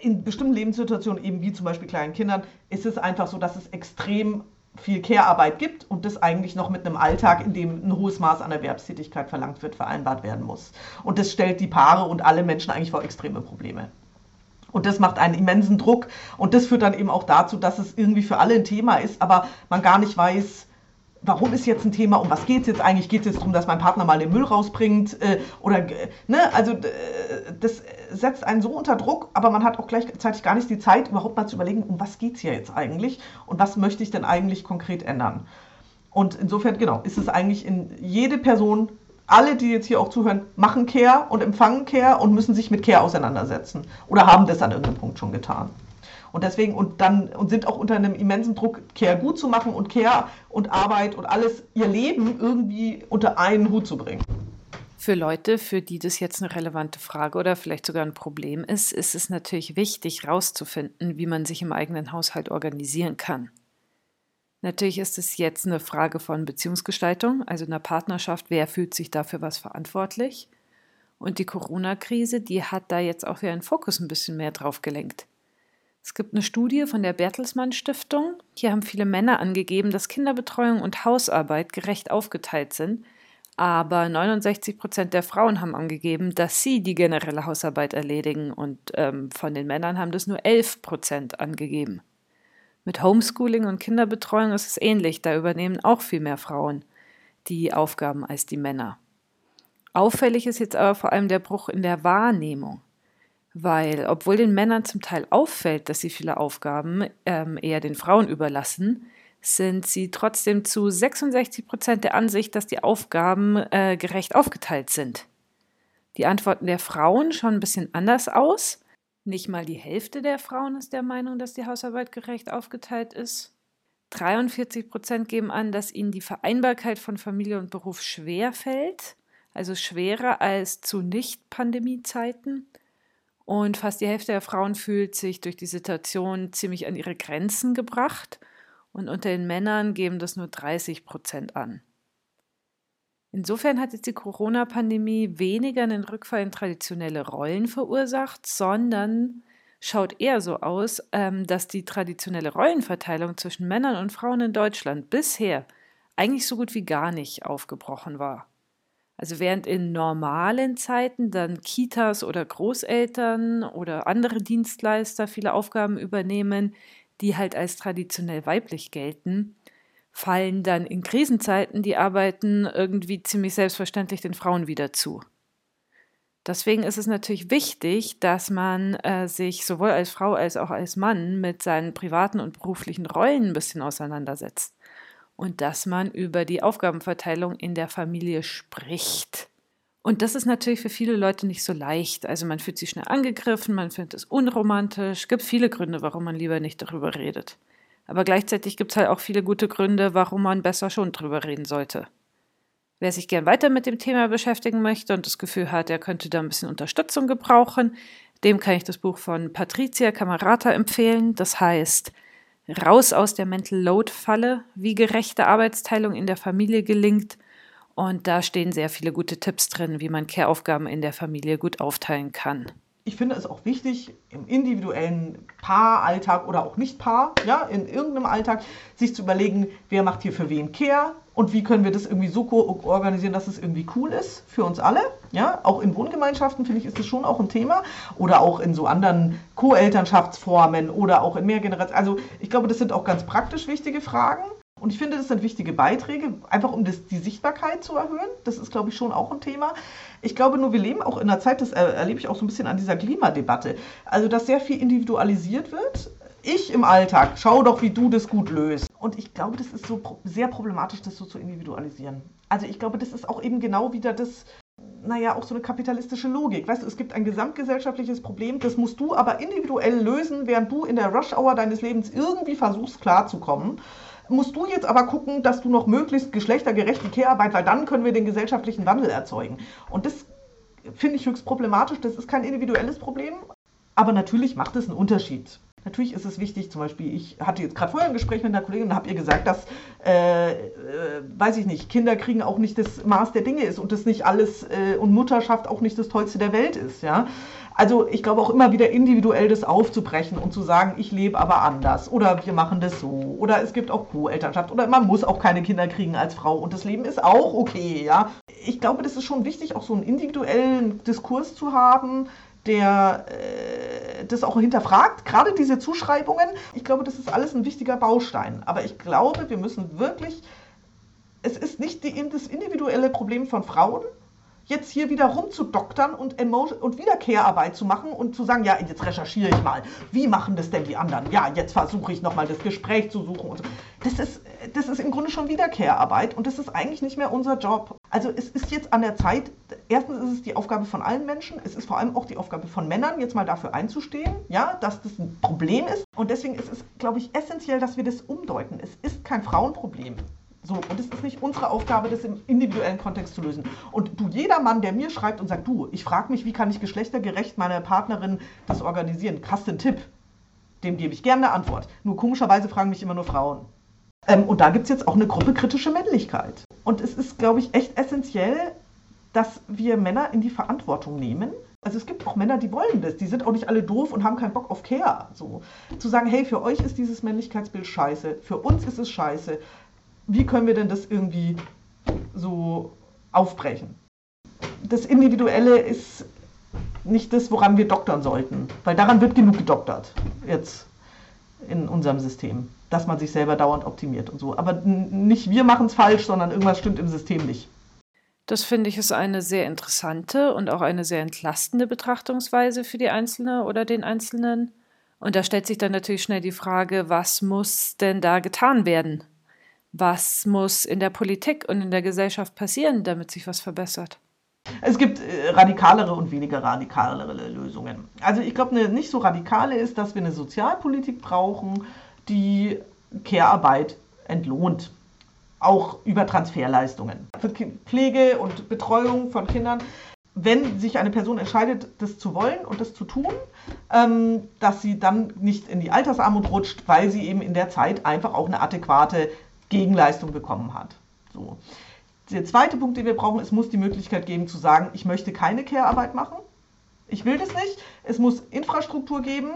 in bestimmten Lebenssituationen, eben wie zum Beispiel kleinen Kindern, ist es einfach so, dass es extrem viel Care-Arbeit gibt und das eigentlich noch mit einem Alltag, in dem ein hohes Maß an Erwerbstätigkeit verlangt wird, vereinbart werden muss. Und das stellt die Paare und alle Menschen eigentlich vor extreme Probleme. Und das macht einen immensen Druck und das führt dann eben auch dazu, dass es irgendwie für alle ein Thema ist, aber man gar nicht weiß, warum ist jetzt ein Thema, um was geht es jetzt eigentlich? Geht es jetzt darum, dass mein Partner mal den Müll rausbringt? Äh, oder, ne, also äh, das setzt einen so unter Druck, aber man hat auch gleichzeitig gar nicht die Zeit, überhaupt mal zu überlegen, um was geht es hier jetzt eigentlich und was möchte ich denn eigentlich konkret ändern? Und insofern, genau, ist es eigentlich in jede Person, alle, die jetzt hier auch zuhören, machen Care und empfangen Care und müssen sich mit Care auseinandersetzen oder haben das an irgendeinem Punkt schon getan. Und deswegen und dann und sind auch unter einem immensen Druck, Care gut zu machen und Care und Arbeit und alles ihr Leben irgendwie unter einen Hut zu bringen. Für Leute, für die das jetzt eine relevante Frage oder vielleicht sogar ein Problem ist, ist es natürlich wichtig, herauszufinden, wie man sich im eigenen Haushalt organisieren kann. Natürlich ist es jetzt eine Frage von Beziehungsgestaltung, also einer Partnerschaft, wer fühlt sich dafür was verantwortlich. Und die Corona-Krise, die hat da jetzt auch wieder einen Fokus ein bisschen mehr drauf gelenkt. Es gibt eine Studie von der Bertelsmann Stiftung. Hier haben viele Männer angegeben, dass Kinderbetreuung und Hausarbeit gerecht aufgeteilt sind. Aber 69 Prozent der Frauen haben angegeben, dass sie die generelle Hausarbeit erledigen. Und ähm, von den Männern haben das nur 11 Prozent angegeben. Mit Homeschooling und Kinderbetreuung ist es ähnlich. Da übernehmen auch viel mehr Frauen die Aufgaben als die Männer. Auffällig ist jetzt aber vor allem der Bruch in der Wahrnehmung weil obwohl den Männern zum Teil auffällt, dass sie viele Aufgaben ähm, eher den Frauen überlassen, sind sie trotzdem zu 66 Prozent der Ansicht, dass die Aufgaben äh, gerecht aufgeteilt sind. Die Antworten der Frauen schauen ein bisschen anders aus. Nicht mal die Hälfte der Frauen ist der Meinung, dass die Hausarbeit gerecht aufgeteilt ist. 43 Prozent geben an, dass ihnen die Vereinbarkeit von Familie und Beruf schwer fällt, also schwerer als zu Nicht-Pandemie-Zeiten. Und fast die Hälfte der Frauen fühlt sich durch die Situation ziemlich an ihre Grenzen gebracht. Und unter den Männern geben das nur 30 Prozent an. Insofern hat jetzt die Corona-Pandemie weniger einen Rückfall in traditionelle Rollen verursacht, sondern schaut eher so aus, ähm, dass die traditionelle Rollenverteilung zwischen Männern und Frauen in Deutschland bisher eigentlich so gut wie gar nicht aufgebrochen war. Also während in normalen Zeiten dann Kitas oder Großeltern oder andere Dienstleister viele Aufgaben übernehmen, die halt als traditionell weiblich gelten, fallen dann in Krisenzeiten die Arbeiten irgendwie ziemlich selbstverständlich den Frauen wieder zu. Deswegen ist es natürlich wichtig, dass man äh, sich sowohl als Frau als auch als Mann mit seinen privaten und beruflichen Rollen ein bisschen auseinandersetzt und dass man über die Aufgabenverteilung in der Familie spricht. Und das ist natürlich für viele Leute nicht so leicht. Also man fühlt sich schnell angegriffen, man findet es unromantisch. Es gibt viele Gründe, warum man lieber nicht darüber redet. Aber gleichzeitig gibt es halt auch viele gute Gründe, warum man besser schon darüber reden sollte. Wer sich gern weiter mit dem Thema beschäftigen möchte und das Gefühl hat, er könnte da ein bisschen Unterstützung gebrauchen, dem kann ich das Buch von Patricia Camerata empfehlen. Das heißt Raus aus der Mental Load Falle, wie gerechte Arbeitsteilung in der Familie gelingt. Und da stehen sehr viele gute Tipps drin, wie man Care-Aufgaben in der Familie gut aufteilen kann. Ich finde es auch wichtig, im individuellen Paaralltag oder auch nicht Paar, ja, in irgendeinem Alltag, sich zu überlegen, wer macht hier für wen Care, und wie können wir das irgendwie so organisieren, dass es irgendwie cool ist für uns alle. Ja, auch in Wohngemeinschaften finde ich, ist das schon auch ein Thema oder auch in so anderen Co-Elternschaftsformen oder auch in mehr Generationen. Also ich glaube, das sind auch ganz praktisch wichtige Fragen. Und ich finde, das sind wichtige Beiträge, einfach um das, die Sichtbarkeit zu erhöhen. Das ist, glaube ich, schon auch ein Thema. Ich glaube nur, wir leben auch in einer Zeit, das erlebe ich auch so ein bisschen an dieser Klimadebatte, also dass sehr viel individualisiert wird. Ich im Alltag, schau doch, wie du das gut löst. Und ich glaube, das ist so sehr problematisch, das so zu individualisieren. Also ich glaube, das ist auch eben genau wieder das, naja, auch so eine kapitalistische Logik. Weißt du, es gibt ein gesamtgesellschaftliches Problem, das musst du aber individuell lösen, während du in der Rush-Hour deines Lebens irgendwie versuchst klarzukommen musst du jetzt aber gucken, dass du noch möglichst geschlechtergerechte Care-Arbeit, weil dann können wir den gesellschaftlichen Wandel erzeugen. Und das finde ich höchst problematisch. Das ist kein individuelles Problem, aber natürlich macht es einen Unterschied. Natürlich ist es wichtig, zum Beispiel, ich hatte jetzt gerade vorher ein Gespräch mit einer Kollegin und habe ihr gesagt, dass, äh, äh, weiß ich nicht, Kinder kriegen auch nicht das Maß der Dinge ist und das nicht alles äh, und Mutterschaft auch nicht das Tollste der Welt ist. Ja? Also ich glaube auch immer wieder individuell das aufzubrechen und zu sagen, ich lebe aber anders oder wir machen das so oder es gibt auch Co-Elternschaft oder man muss auch keine Kinder kriegen als Frau und das Leben ist auch okay, ja. Ich glaube, das ist schon wichtig, auch so einen individuellen Diskurs zu haben, der äh, das auch hinterfragt, gerade diese Zuschreibungen. Ich glaube, das ist alles ein wichtiger Baustein. Aber ich glaube, wir müssen wirklich, es ist nicht die, das individuelle Problem von Frauen, jetzt hier wieder rumzudoktern und, und wieder Care-Arbeit zu machen und zu sagen, ja, jetzt recherchiere ich mal, wie machen das denn die anderen? Ja, jetzt versuche ich nochmal das Gespräch zu suchen und so. Das ist, das ist im Grunde schon wieder Care-Arbeit und das ist eigentlich nicht mehr unser Job. Also es ist jetzt an der Zeit, erstens ist es die Aufgabe von allen Menschen, es ist vor allem auch die Aufgabe von Männern, jetzt mal dafür einzustehen, ja, dass das ein Problem ist. Und deswegen ist es, glaube ich, essentiell, dass wir das umdeuten. Es ist kein Frauenproblem. So, und es ist nicht unsere Aufgabe, das im individuellen Kontext zu lösen. Und du, jeder Mann, der mir schreibt und sagt, du, ich frage mich, wie kann ich geschlechtergerecht meiner Partnerin das organisieren? Hast du einen Tipp? Dem gebe ich gerne eine Antwort. Nur komischerweise fragen mich immer nur Frauen. Ähm, und da gibt es jetzt auch eine Gruppe kritische Männlichkeit. Und es ist, glaube ich, echt essentiell, dass wir Männer in die Verantwortung nehmen. Also es gibt auch Männer, die wollen das. Die sind auch nicht alle doof und haben keinen Bock auf Care. So. Zu sagen, hey, für euch ist dieses Männlichkeitsbild scheiße, für uns ist es scheiße wie können wir denn das irgendwie so aufbrechen? Das Individuelle ist nicht das, woran wir doktern sollten, weil daran wird genug gedoktert jetzt in unserem System, dass man sich selber dauernd optimiert und so. Aber nicht wir machen es falsch, sondern irgendwas stimmt im System nicht. Das finde ich ist eine sehr interessante und auch eine sehr entlastende Betrachtungsweise für die Einzelne oder den Einzelnen. Und da stellt sich dann natürlich schnell die Frage, was muss denn da getan werden? Was muss in der Politik und in der Gesellschaft passieren, damit sich was verbessert? Es gibt äh, radikalere und weniger radikalere Lösungen. Also ich glaube, eine nicht so radikale ist, dass wir eine Sozialpolitik brauchen, die Care-Arbeit entlohnt. Auch über Transferleistungen. Für Pflege und Betreuung von Kindern wenn sich eine Person entscheidet, das zu wollen und das zu tun, ähm, dass sie dann nicht in die Altersarmut rutscht, weil sie eben in der Zeit einfach auch eine adäquate Gegenleistung bekommen hat. So. Der zweite Punkt, den wir brauchen, es muss die Möglichkeit geben zu sagen, ich möchte keine Care-Arbeit machen. Ich will das nicht. Es muss Infrastruktur geben,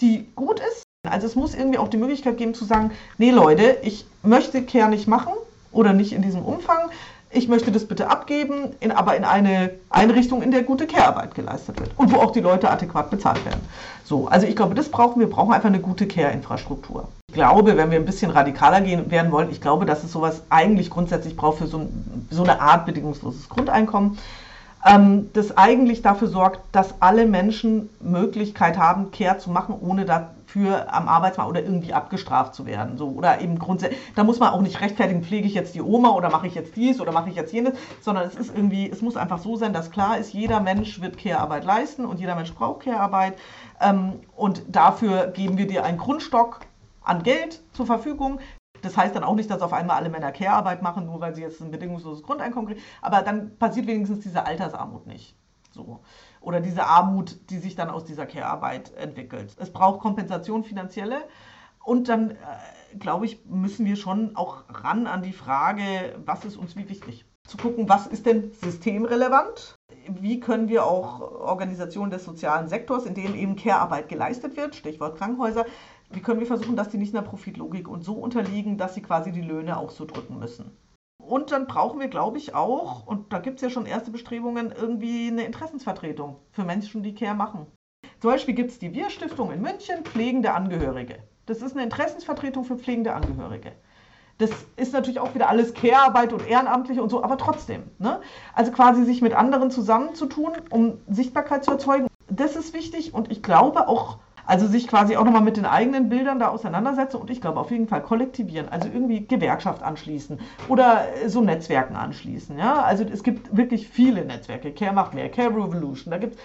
die gut ist. Also es muss irgendwie auch die Möglichkeit geben zu sagen, nee Leute, ich möchte Care nicht machen oder nicht in diesem Umfang ich möchte das bitte abgeben, in, aber in eine Einrichtung, in der gute Care-Arbeit geleistet wird und wo auch die Leute adäquat bezahlt werden. So, also ich glaube, das brauchen wir, brauchen einfach eine gute Care-Infrastruktur. Ich glaube, wenn wir ein bisschen radikaler gehen werden wollen, ich glaube, dass es sowas eigentlich grundsätzlich braucht für so, so eine Art bedingungsloses Grundeinkommen, ähm, das eigentlich dafür sorgt, dass alle Menschen Möglichkeit haben, Care zu machen, ohne da für am Arbeitsmarkt oder irgendwie abgestraft zu werden. So, oder eben grundsätzlich, da muss man auch nicht rechtfertigen, pflege ich jetzt die Oma oder mache ich jetzt dies oder mache ich jetzt jenes, sondern es ist irgendwie, es muss einfach so sein, dass klar ist, jeder Mensch wird Care-Arbeit leisten und jeder Mensch braucht Care-Arbeit. Ähm, und dafür geben wir dir einen Grundstock an Geld zur Verfügung. Das heißt dann auch nicht, dass auf einmal alle Männer Care-Arbeit machen, nur weil sie jetzt ein bedingungsloses Grundeinkommen kriegen. Aber dann passiert wenigstens diese Altersarmut nicht. So oder diese Armut, die sich dann aus dieser Care-Arbeit entwickelt. Es braucht Kompensation finanzielle und dann, äh, glaube ich, müssen wir schon auch ran an die Frage, was ist uns wie wichtig. Zu gucken, was ist denn systemrelevant? Wie können wir auch Organisationen des sozialen Sektors, in denen eben Care-Arbeit geleistet wird, Stichwort Krankenhäuser, wie können wir versuchen, dass die nicht einer Profitlogik und so unterliegen, dass sie quasi die Löhne auch so drücken müssen? Und dann brauchen wir, glaube ich, auch, und da gibt es ja schon erste Bestrebungen, irgendwie eine Interessensvertretung für Menschen, die Care machen. Zum Beispiel gibt es die Wir-Stiftung in München, pflegende Angehörige. Das ist eine Interessensvertretung für pflegende Angehörige. Das ist natürlich auch wieder alles Care-Arbeit und Ehrenamtliche und so, aber trotzdem. Ne? Also quasi sich mit anderen zusammenzutun, um Sichtbarkeit zu erzeugen, das ist wichtig und ich glaube auch, also sich quasi auch nochmal mit den eigenen Bildern da auseinandersetzen und ich glaube auf jeden Fall kollektivieren, also irgendwie Gewerkschaft anschließen oder so Netzwerken anschließen. Ja? Also es gibt wirklich viele Netzwerke. Care macht mehr, Care Revolution, da gibt es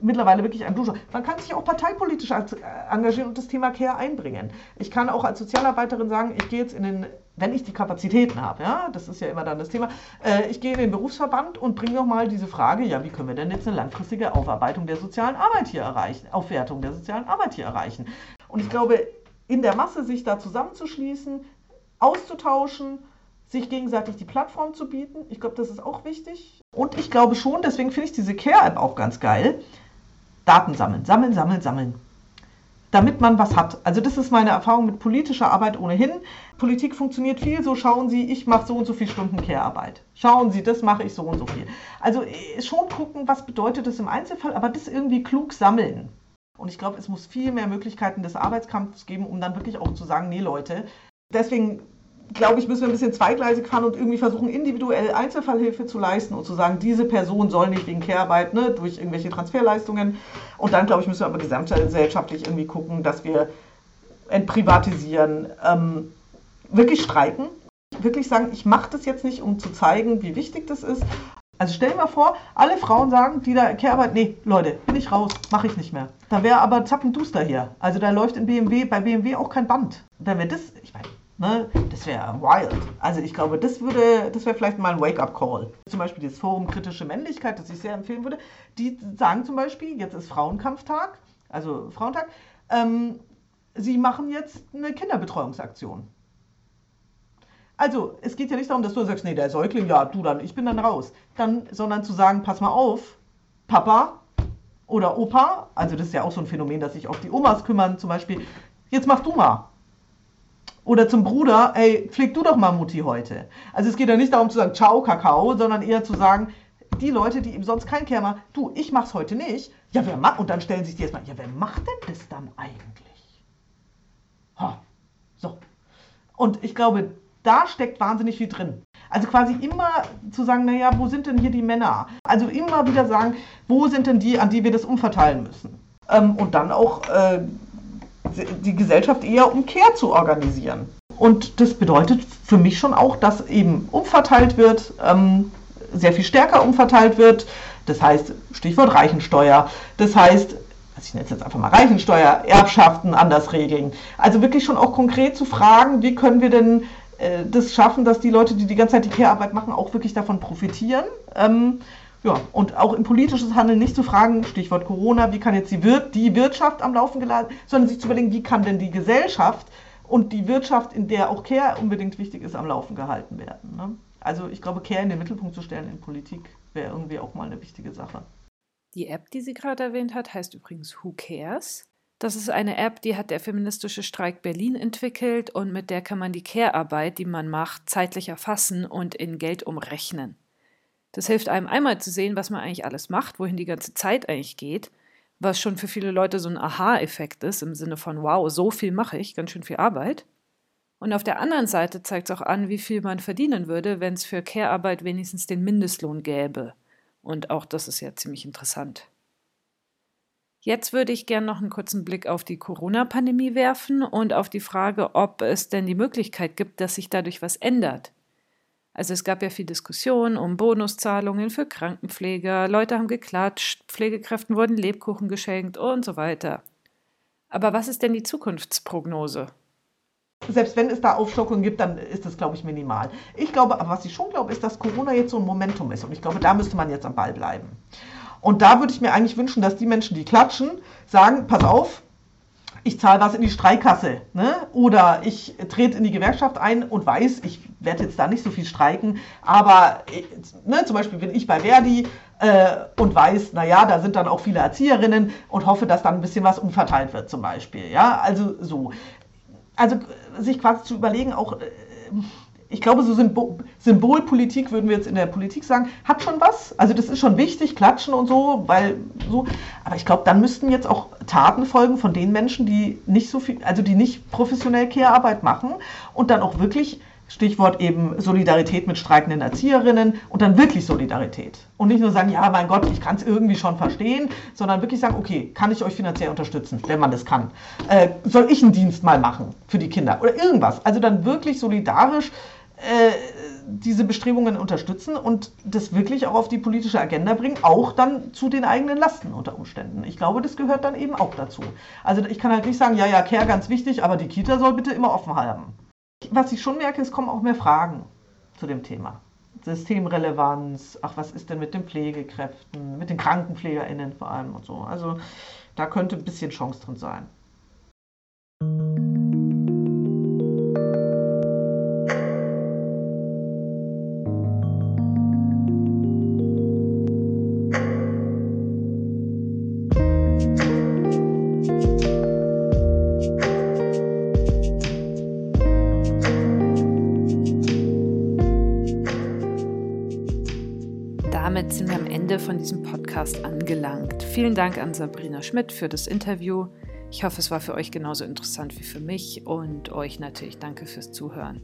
mittlerweile wirklich ein Duscher. Man kann sich auch parteipolitisch äh, engagieren und das Thema Care einbringen. Ich kann auch als Sozialarbeiterin sagen, ich gehe jetzt in den, wenn ich die Kapazitäten habe, ja, das ist ja immer dann das Thema, äh, ich gehe in den Berufsverband und bringe nochmal diese Frage, ja, wie können wir denn jetzt eine langfristige Aufarbeitung der sozialen Arbeit hier erreichen, Aufwertung der sozialen Arbeit hier erreichen. Und ich glaube, in der Masse sich da zusammenzuschließen, auszutauschen, sich gegenseitig die Plattform zu bieten. Ich glaube, das ist auch wichtig. Und ich glaube schon, deswegen finde ich diese Care-App auch ganz geil, Daten sammeln, sammeln, sammeln, sammeln. Damit man was hat. Also das ist meine Erfahrung mit politischer Arbeit ohnehin. Politik funktioniert viel so, schauen Sie, ich mache so und so viele Stunden Care-Arbeit. Schauen Sie, das mache ich so und so viel. Also äh, schon gucken, was bedeutet das im Einzelfall, aber das irgendwie klug sammeln. Und ich glaube, es muss viel mehr Möglichkeiten des Arbeitskampfs geben, um dann wirklich auch zu sagen, nee Leute, deswegen glaube ich, müssen wir ein bisschen zweigleisig fahren und irgendwie versuchen, individuell Einzelfallhilfe zu leisten und zu sagen, diese Person soll nicht wegen Care-Arbeit ne, durch irgendwelche Transferleistungen. Und dann, glaube ich, müssen wir aber gesamtgesellschaftlich irgendwie gucken, dass wir entprivatisieren, ähm, wirklich streiken, wirklich sagen, ich mache das jetzt nicht, um zu zeigen, wie wichtig das ist. Also stell dir mal vor, alle Frauen sagen, die da Care-Arbeit, nee, Leute, bin ich raus, mache ich nicht mehr. Da wäre aber zappenduster hier. Also da läuft in BMW, bei BMW auch kein Band. Wenn wir das, ich meine, Ne? Das wäre wild. Also ich glaube, das würde, das wäre vielleicht mal ein Wake-up-Call. Zum Beispiel das Forum Kritische Männlichkeit, das ich sehr empfehlen würde. Die sagen zum Beispiel, jetzt ist Frauenkampftag, also Frauentag, ähm, sie machen jetzt eine Kinderbetreuungsaktion. Also, es geht ja nicht darum, dass du sagst, nee, der Säugling, ja, du dann, ich bin dann raus. Dann, sondern zu sagen, pass mal auf, Papa oder Opa, also das ist ja auch so ein Phänomen, dass sich auch die Omas kümmern, zum Beispiel, jetzt mach du mal. Oder zum Bruder, ey, pfleg du doch mal Mutti heute. Also es geht ja nicht darum zu sagen, ciao, Kakao, sondern eher zu sagen, die Leute, die eben sonst kein Care machen, du, ich mach's heute nicht. Ja, wer macht? Und dann stellen sich die erstmal, ja, wer macht denn das dann eigentlich? Ha, so. Und ich glaube, da steckt wahnsinnig viel drin. Also quasi immer zu sagen, naja, wo sind denn hier die Männer? Also immer wieder sagen, wo sind denn die, an die wir das umverteilen müssen? Ähm, und dann auch äh, die Gesellschaft eher um Care zu organisieren. Und das bedeutet für mich schon auch, dass eben umverteilt wird, ähm, sehr viel stärker umverteilt wird. Das heißt, Stichwort Reichensteuer. Das heißt, also ich nenne es jetzt einfach mal Reichensteuer, Erbschaften anders regeln. Also wirklich schon auch konkret zu fragen, wie können wir denn äh, das schaffen, dass die Leute, die die ganze Zeit die Care-Arbeit machen, auch wirklich davon profitieren. Ähm, ja, und auch im politisches Handeln nicht zu fragen, Stichwort Corona, wie kann jetzt die, Wir die Wirtschaft am Laufen geladen, sondern sich zu überlegen, wie kann denn die Gesellschaft und die Wirtschaft, in der auch Care unbedingt wichtig ist, am Laufen gehalten werden. Ne? Also ich glaube, Care in den Mittelpunkt zu stellen in Politik wäre irgendwie auch mal eine wichtige Sache. Die App, die sie gerade erwähnt hat, heißt übrigens Who Cares. Das ist eine App, die hat der feministische Streik Berlin entwickelt und mit der kann man die Care-Arbeit, die man macht, zeitlich erfassen und in Geld umrechnen. Das hilft einem einmal zu sehen, was man eigentlich alles macht, wohin die ganze Zeit eigentlich geht, was schon für viele Leute so ein Aha-Effekt ist, im Sinne von, wow, so viel mache ich, ganz schön viel Arbeit. Und auf der anderen Seite zeigt es auch an, wie viel man verdienen würde, wenn es für Care-Arbeit wenigstens den Mindestlohn gäbe. Und auch das ist ja ziemlich interessant. Jetzt würde ich gerne noch einen kurzen Blick auf die Corona-Pandemie werfen und auf die Frage, ob es denn die Möglichkeit gibt, dass sich dadurch was ändert. Also es gab ja viel Diskussion um Bonuszahlungen für Krankenpfleger, Leute haben geklatscht, Pflegekräften wurden Lebkuchen geschenkt und so weiter. Aber was ist denn die Zukunftsprognose? Selbst wenn es da Aufstockungen gibt, dann ist das, glaube ich, minimal. Ich glaube, aber was ich schon glaube, ist, dass Corona jetzt so ein Momentum ist. Und ich glaube, da müsste man jetzt am Ball bleiben. Und da würde ich mir eigentlich wünschen, dass die Menschen, die klatschen, sagen, pass auf, ich zahle was in die Streikkasse ne? oder ich trete in die Gewerkschaft ein und weiß, ich werde jetzt da nicht so viel streiken, aber ne, zum Beispiel bin ich bei Verdi äh, und weiß, naja, da sind dann auch viele Erzieherinnen und hoffe, dass dann ein bisschen was umverteilt wird zum Beispiel. Ja, also so. Also sich quasi zu überlegen, auch äh, ich glaube, so Symbol Symbolpolitik würden wir jetzt in der Politik sagen, hat schon was. Also das ist schon wichtig, klatschen und so, weil so. Aber ich glaube, dann müssten jetzt auch Taten folgen von den Menschen, die nicht so viel, also die nicht professionell Care-Arbeit machen und dann auch wirklich Stichwort eben Solidarität mit streikenden Erzieherinnen und dann wirklich Solidarität. Und nicht nur sagen, ja, mein Gott, ich kann es irgendwie schon verstehen, sondern wirklich sagen, okay, kann ich euch finanziell unterstützen, wenn man das kann? Äh, soll ich einen Dienst mal machen für die Kinder oder irgendwas? Also dann wirklich solidarisch äh, diese Bestrebungen unterstützen und das wirklich auch auf die politische Agenda bringen, auch dann zu den eigenen Lasten unter Umständen. Ich glaube, das gehört dann eben auch dazu. Also ich kann halt nicht sagen, ja, ja, Care ganz wichtig, aber die Kita soll bitte immer offen haben. Was ich schon merke, es kommen auch mehr Fragen zu dem Thema. Systemrelevanz, ach, was ist denn mit den Pflegekräften, mit den KrankenpflegerInnen vor allem und so. Also da könnte ein bisschen Chance drin sein. Diesem Podcast angelangt. Vielen Dank an Sabrina Schmidt für das Interview. Ich hoffe, es war für euch genauso interessant wie für mich und euch natürlich danke fürs Zuhören.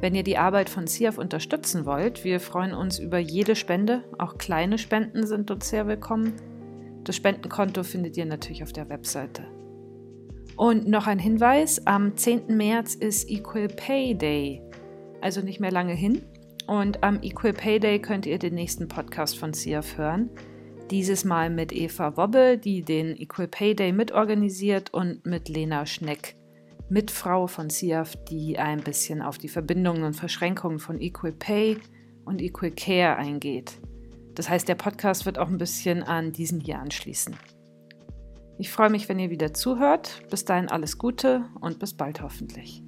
Wenn ihr die Arbeit von CIAF unterstützen wollt, wir freuen uns über jede Spende. Auch kleine Spenden sind uns sehr willkommen. Das Spendenkonto findet ihr natürlich auf der Webseite. Und noch ein Hinweis: Am 10. März ist Equal Pay Day, also nicht mehr lange hin. Und am Equal Pay Day könnt ihr den nächsten Podcast von CIAF hören. Dieses Mal mit Eva Wobbe, die den Equal Pay Day mitorganisiert, und mit Lena Schneck, Mitfrau von CIAF, die ein bisschen auf die Verbindungen und Verschränkungen von Equal Pay und Equal Care eingeht. Das heißt, der Podcast wird auch ein bisschen an diesen hier anschließen. Ich freue mich, wenn ihr wieder zuhört. Bis dahin alles Gute und bis bald hoffentlich.